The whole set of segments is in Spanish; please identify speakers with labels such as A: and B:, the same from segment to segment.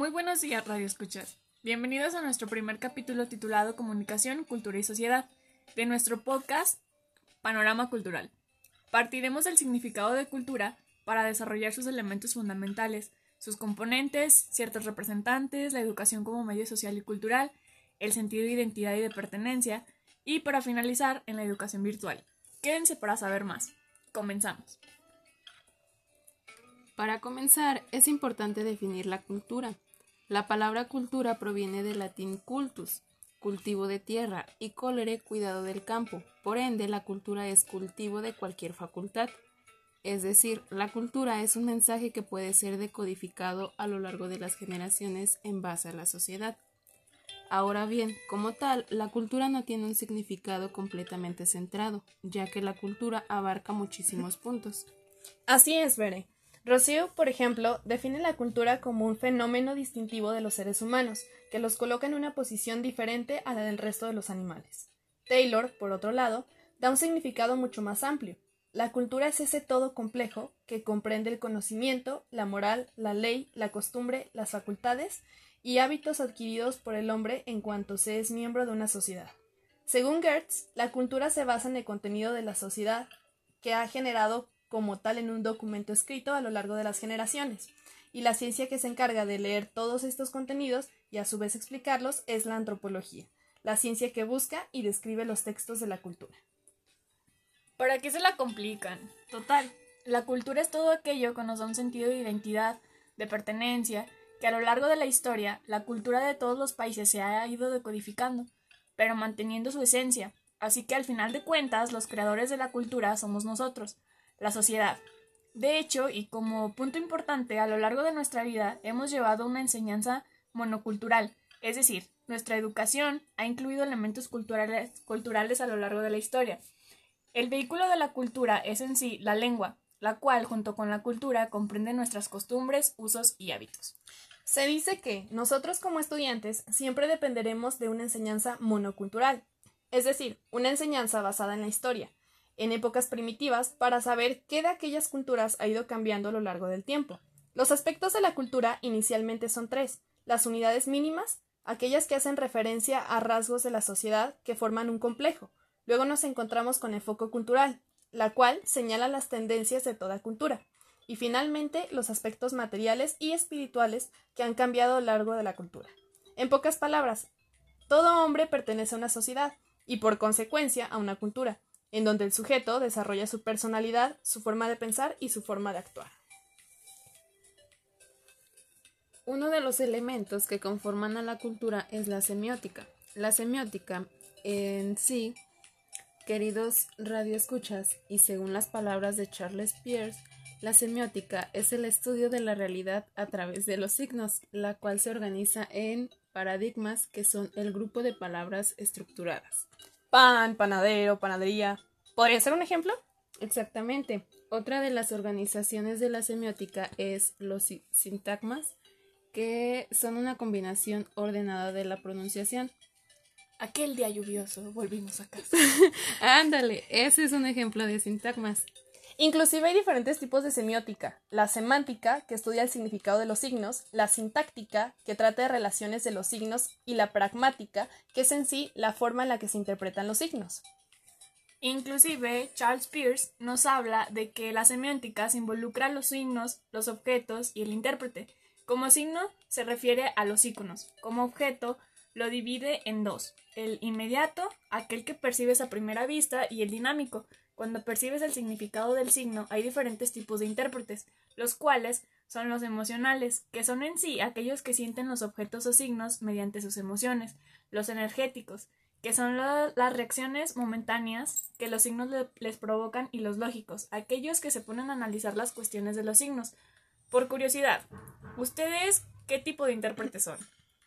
A: Muy buenos días, Radio Escuchas. Bienvenidos a nuestro primer capítulo titulado Comunicación, Cultura y Sociedad de nuestro podcast Panorama Cultural. Partiremos del significado de cultura para desarrollar sus elementos fundamentales, sus componentes, ciertos representantes, la educación como medio social y cultural, el sentido de identidad y de pertenencia, y para finalizar en la educación virtual. Quédense para saber más. Comenzamos.
B: Para comenzar, es importante definir la cultura. La palabra cultura proviene del latín cultus, cultivo de tierra, y colere, cuidado del campo. Por ende, la cultura es cultivo de cualquier facultad. Es decir, la cultura es un mensaje que puede ser decodificado a lo largo de las generaciones en base a la sociedad. Ahora bien, como tal, la cultura no tiene un significado completamente centrado, ya que la cultura abarca muchísimos puntos.
C: Así es, Bere. Rocío, por ejemplo, define la cultura como un fenómeno distintivo de los seres humanos, que los coloca en una posición diferente a la del resto de los animales. Taylor, por otro lado, da un significado mucho más amplio. La cultura es ese todo complejo que comprende el conocimiento, la moral, la ley, la costumbre, las facultades y hábitos adquiridos por el hombre en cuanto se es miembro de una sociedad. Según Gertz, la cultura se basa en el contenido de la sociedad que ha generado como tal en un documento escrito a lo largo de las generaciones, y la ciencia que se encarga de leer todos estos contenidos y a su vez explicarlos es la antropología, la ciencia que busca y describe los textos de la cultura.
A: ¿Para qué se la complican? Total, la cultura es todo aquello que nos da un sentido de identidad, de pertenencia, que a lo largo de la historia la cultura de todos los países se ha ido decodificando, pero manteniendo su esencia, así que al final de cuentas los creadores de la cultura somos nosotros, la sociedad. De hecho, y como punto importante, a lo largo de nuestra vida hemos llevado una enseñanza monocultural, es decir, nuestra educación ha incluido elementos culturales, a lo largo de la historia. El vehículo de la cultura es en sí la lengua, la cual, junto con la cultura, comprende nuestras costumbres, usos y hábitos.
C: Se dice que nosotros como estudiantes siempre dependeremos de una enseñanza monocultural, es decir, una enseñanza basada en la historia, en épocas primitivas, para saber qué de aquellas culturas ha ido cambiando a lo largo del tiempo. Los aspectos de la cultura inicialmente son tres, las unidades mínimas, aquellas que hacen referencia a rasgos de la sociedad que forman un complejo. Luego nos encontramos con el foco cultural, la cual señala las tendencias de toda cultura y finalmente los aspectos materiales y espirituales que han cambiado a lo largo de la cultura. En pocas palabras, todo hombre pertenece a una sociedad y por consecuencia a una cultura, en donde el sujeto desarrolla su personalidad, su forma de pensar y su forma de actuar.
B: Uno de los elementos que conforman a la cultura es la semiótica. La semiótica en sí, queridos radioescuchas, y según las palabras de Charles Peirce, la semiótica es el estudio de la realidad a través de los signos, la cual se organiza en paradigmas que son el grupo de palabras estructuradas.
C: Pan, panadero, panadería. ¿Podría ser un ejemplo?
B: Exactamente. Otra de las organizaciones de la semiótica es los sintagmas, que son una combinación ordenada de la pronunciación.
A: Aquel día lluvioso, volvimos a casa.
B: Ándale, ese es un ejemplo de sintagmas.
C: Inclusive hay diferentes tipos de semiótica. La semántica, que estudia el significado de los signos, la sintáctica, que trata de relaciones de los signos, y la pragmática, que es en sí la forma en la que se interpretan los signos.
A: Inclusive, Charles Peirce nos habla de que la semiótica se involucra los signos, los objetos y el intérprete. Como signo se refiere a los iconos. Como objeto lo divide en dos, el inmediato, aquel que percibes a primera vista, y el dinámico, cuando percibes el significado del signo, hay diferentes tipos de intérpretes, los cuales son los emocionales, que son en sí aquellos que sienten los objetos o signos mediante sus emociones, los energéticos, que son las reacciones momentáneas que los signos les provocan, y los lógicos, aquellos que se ponen a analizar las cuestiones de los signos. Por curiosidad, ¿ustedes qué tipo de intérpretes son?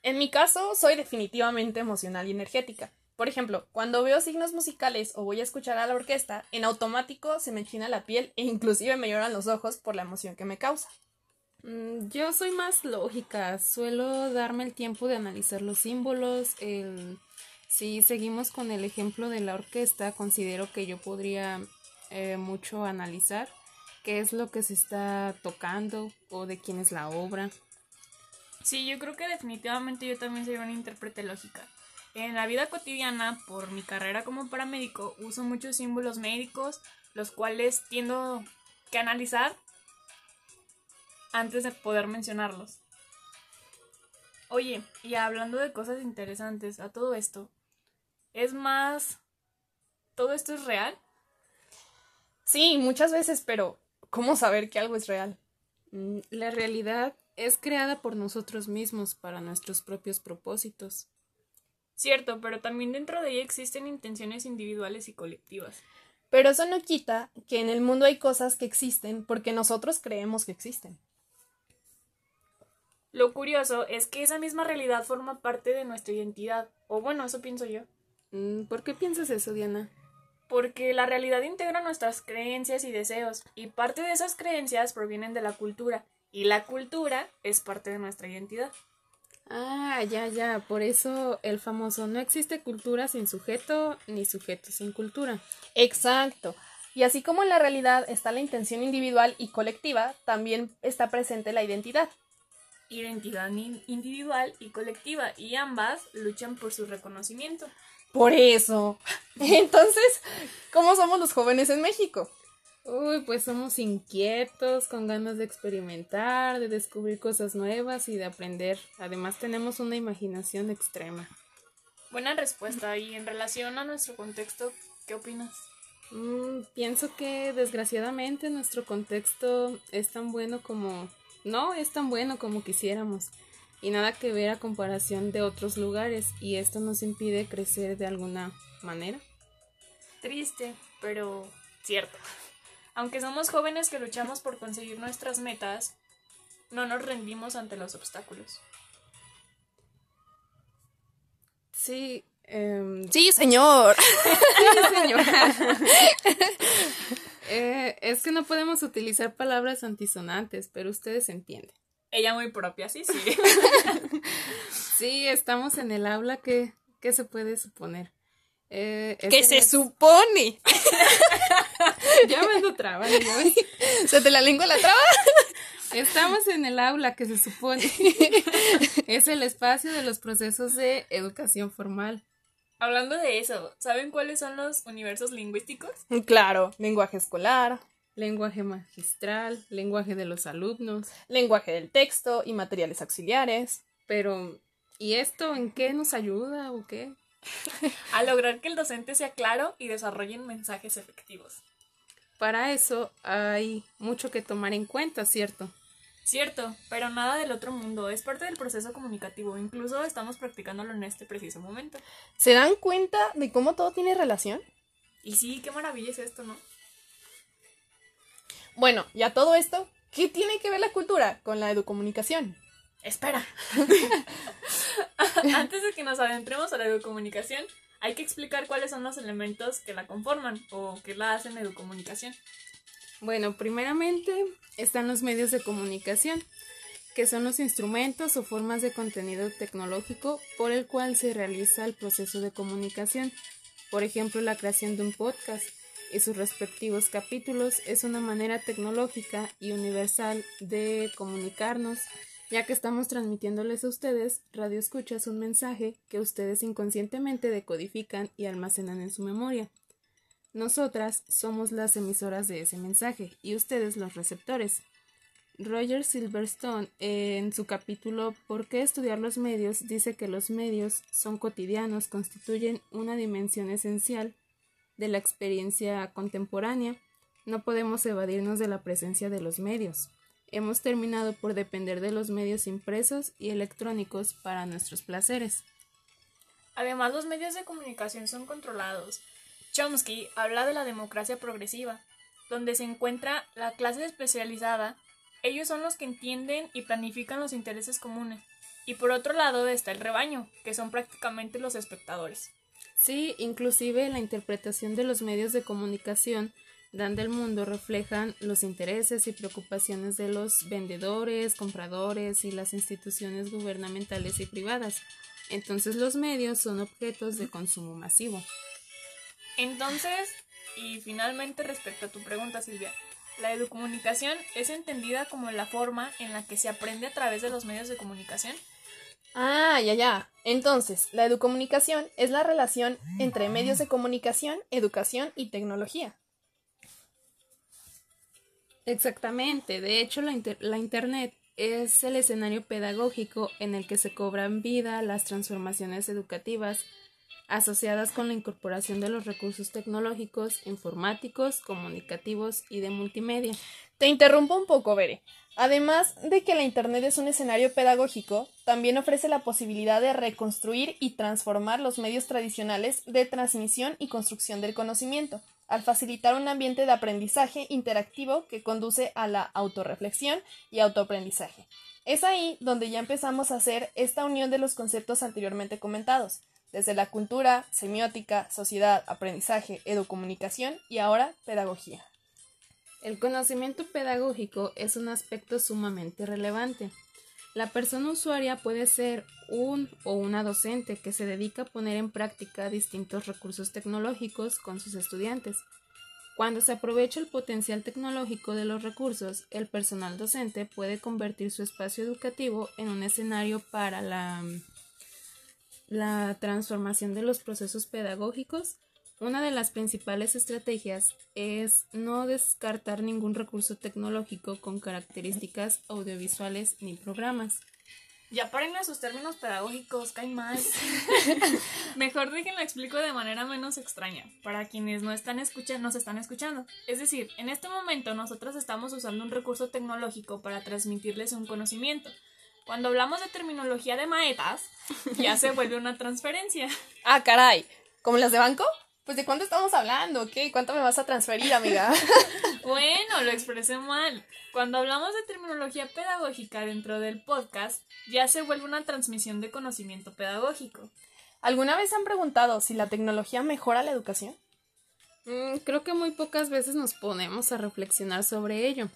C: En mi caso, soy definitivamente emocional y energética. Por ejemplo, cuando veo signos musicales o voy a escuchar a la orquesta, en automático se me enchina la piel e inclusive me lloran los ojos por la emoción que me causa.
B: Mm, yo soy más lógica, suelo darme el tiempo de analizar los símbolos. Si seguimos con el ejemplo de la orquesta, considero que yo podría eh, mucho analizar qué es lo que se está tocando o de quién es la obra.
A: Sí, yo creo que definitivamente yo también soy una intérprete lógica. En la vida cotidiana, por mi carrera como paramédico, uso muchos símbolos médicos, los cuales tiendo que analizar antes de poder mencionarlos. Oye, y hablando de cosas interesantes, a todo esto, ¿es más... ¿Todo esto es real?
C: Sí, muchas veces, pero ¿cómo saber que algo es real?
B: Mm, La realidad es creada por nosotros mismos para nuestros propios propósitos.
A: Cierto, pero también dentro de ella existen intenciones individuales y colectivas.
C: Pero eso no quita que en el mundo hay cosas que existen porque nosotros creemos que existen.
A: Lo curioso es que esa misma realidad forma parte de nuestra identidad, o bueno, eso pienso yo,
B: Mm, ¿Por qué piensas eso, Diana?
A: porque la realidad integra nuestras creencias y deseos, y parte de esas creencias provienen de la cultura, y la cultura es parte de nuestra identidad.
B: Ah, ya, ya, por eso el famoso no existe cultura sin sujeto ni sujeto sin cultura.
C: Exacto. Y así como en la realidad está la intención individual y colectiva, también está presente la identidad.
A: Identidad in- individual y colectiva, y ambas luchan por su reconocimiento.
C: Por eso. Entonces, ¿cómo somos los jóvenes en México?
B: Uy, pues somos inquietos, con ganas de experimentar, de descubrir cosas nuevas y de aprender. Además tenemos una imaginación extrema.
A: Buena respuesta, y en relación a nuestro contexto, ¿qué opinas?
B: Mm, pienso que desgraciadamente nuestro contexto es tan bueno como... No es tan bueno como quisiéramos. Y nada que ver a comparación de otros lugares. Y esto nos impide crecer de alguna manera.
A: Triste, pero cierto. Aunque somos jóvenes que luchamos por conseguir nuestras metas, no nos rendimos ante los obstáculos.
B: Sí, em,
C: Sí, señor.
B: Sí, señora. Eh, es que no podemos utilizar palabras antisonantes, pero ustedes entienden.
A: Ella muy propia, sí, sí.
B: Sí, estamos en el aula que, ¿qué se puede suponer? Eh, es
C: ¿Qué
B: en
C: se
B: el-
C: supone?
B: Ya me ando trabando.
C: ¿Se te la lengua la traba?
B: Estamos en el aula que se supone es el espacio de los procesos de educación formal.
A: Hablando de eso, ¿saben cuáles son los universos lingüísticos?
C: Claro, lenguaje escolar,
B: Lenguaje magistral, lenguaje de los alumnos.
C: lenguaje del texto y materiales auxiliares.
B: Pero, ¿y esto en qué nos ayuda o qué?
A: A lograr que el docente sea claro y desarrollen mensajes efectivos.
B: Para eso hay mucho que tomar en cuenta, ¿cierto?
A: Cierto, pero nada del otro mundo, es parte del proceso comunicativo, incluso estamos practicándolo en este preciso momento.
C: ¿Se dan cuenta de cómo todo tiene relación?
A: Y sí, qué maravilla es esto, ¿no?
C: Bueno, ya todo esto, ¿qué tiene que ver la cultura con la educomunicación?
A: Espera. Antes de que nos adentremos a la educomunicación, hay que explicar cuáles son los elementos que la conforman o que la hacen educomunicación.
B: Bueno, primeramente están los medios de comunicación, que son los instrumentos o formas de contenido tecnológico por el cual se realiza el proceso de comunicación. Por ejemplo, la creación de un podcast y sus respectivos capítulos es una manera tecnológica y universal de comunicarnos, ya que estamos transmitiéndoles a ustedes, radio escuchas, un mensaje que ustedes inconscientemente decodifican y almacenan en su memoria. Nosotras somos las emisoras de ese mensaje y ustedes los receptores. Roger Silverstone, en su capítulo ¿Por qué estudiar los medios? dice que los medios son cotidianos, constituyen una dimensión esencial de la experiencia contemporánea. No podemos evadirnos de la presencia de los medios. Hemos terminado por depender de los medios impresos y electrónicos para nuestros placeres.
A: Además, los medios de comunicación son controlados. Chomsky habla de la democracia progresiva, donde se encuentra la clase especializada. Ellos son los que entienden y planifican los intereses comunes. Y por otro lado está el rebaño, que son prácticamente los espectadores.
B: Sí, inclusive la interpretación de los medios de comunicación dan del mundo reflejan los intereses y preocupaciones de los vendedores, compradores y las instituciones gubernamentales y privadas. Entonces los medios son objetos de consumo masivo.
A: Entonces, y finalmente respecto a tu pregunta, Silvia, La educomunicación es entendida como la forma en la que se aprende a través de los medios de comunicación.
C: Ah, ya, ya. Entonces, la educomunicación es la relación entre medios de comunicación, educación y tecnología.
B: Exactamente. De hecho, la, la Internet es el escenario pedagógico en el que se cobran vida las transformaciones educativas asociadas con la incorporación de los recursos tecnológicos, informáticos, comunicativos y de multimedia.
C: Te interrumpo un poco, Bere. Además de que la Internet es un escenario pedagógico, también ofrece la posibilidad de reconstruir y transformar los medios tradicionales de transmisión y construcción del conocimiento, al facilitar un ambiente de aprendizaje interactivo que conduce a la autorreflexión y autoaprendizaje. Es ahí donde ya empezamos a hacer esta unión de los conceptos anteriormente comentados, desde la cultura, semiótica, sociedad, aprendizaje, educomunicación y ahora pedagogía.
B: El conocimiento pedagógico es un aspecto sumamente relevante. La persona usuaria puede ser un o una docente que se dedica a poner en práctica distintos recursos tecnológicos con sus estudiantes. Cuando se aprovecha el potencial tecnológico de los recursos, el personal docente puede convertir su espacio educativo en un escenario para la la transformación de los procesos pedagógicos, una de las principales estrategias es no descartar ningún recurso tecnológico con características audiovisuales ni programas.
A: Ya paren a sus términos pedagógicos, caen mal. Mejor déjenlo explico de manera menos extraña, para quienes no están escuchando, nos están escuchando. Es decir, en este momento nosotros estamos usando un recurso tecnológico para transmitirles un conocimiento, cuando hablamos de terminología de maetas, ya se vuelve una transferencia.
C: Ah, caray. ¿Como las de banco? Pues de cuánto estamos hablando, ¿qué? ¿Cuánto me vas a transferir, amiga?
A: bueno, lo expresé mal. Cuando hablamos de terminología pedagógica dentro del podcast, ya se vuelve una transmisión de conocimiento pedagógico.
C: ¿Alguna vez han preguntado si la tecnología mejora la educación?
B: Mm, creo que muy pocas veces nos ponemos a reflexionar sobre ello.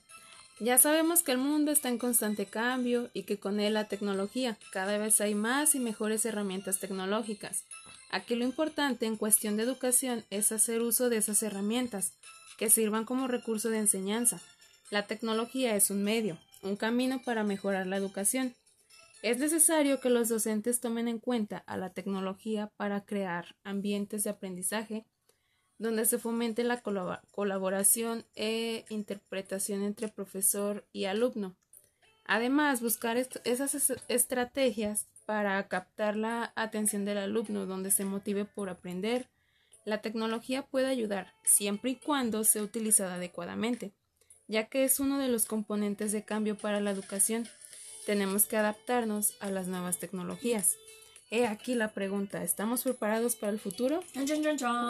B: Ya sabemos que el mundo está en constante cambio y que con él la tecnología. Cada vez hay más y mejores herramientas tecnológicas. Aquí lo importante en cuestión de educación es hacer uso de esas herramientas, que sirvan como recurso de enseñanza. La tecnología es un medio, un camino para mejorar la educación. Es necesario que los docentes tomen en cuenta a la tecnología para crear ambientes de aprendizaje donde se fomente la colaboración e interpretación entre profesor y alumno. Además, buscar esas estrategias para captar la atención del alumno, donde se motive por aprender. La tecnología puede ayudar siempre y cuando sea utilizada adecuadamente, ya que es uno de los componentes de cambio para la educación. Tenemos que adaptarnos a las nuevas tecnologías. He aquí la pregunta, ¿estamos preparados para el futuro?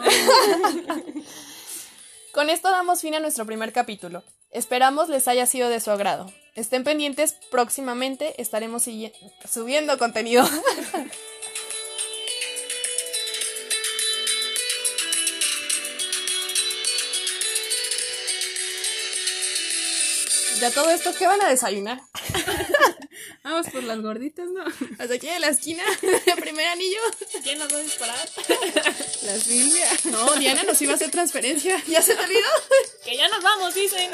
C: Con esto damos fin a nuestro primer capítulo. Esperamos les haya sido de su agrado. Estén pendientes, próximamente estaremos subiendo contenido. ya todo esto, ¿qué van a desayunar?
B: Vamos por las gorditas, ¿no?
C: Hasta aquí en la esquina, el primer anillo.
A: ¿Quién nos va a disparar?
B: La Silvia.
C: No, Diana nos iba a hacer transferencia. ¿Ya se te olvidó?
A: Que ya nos vamos, dicen.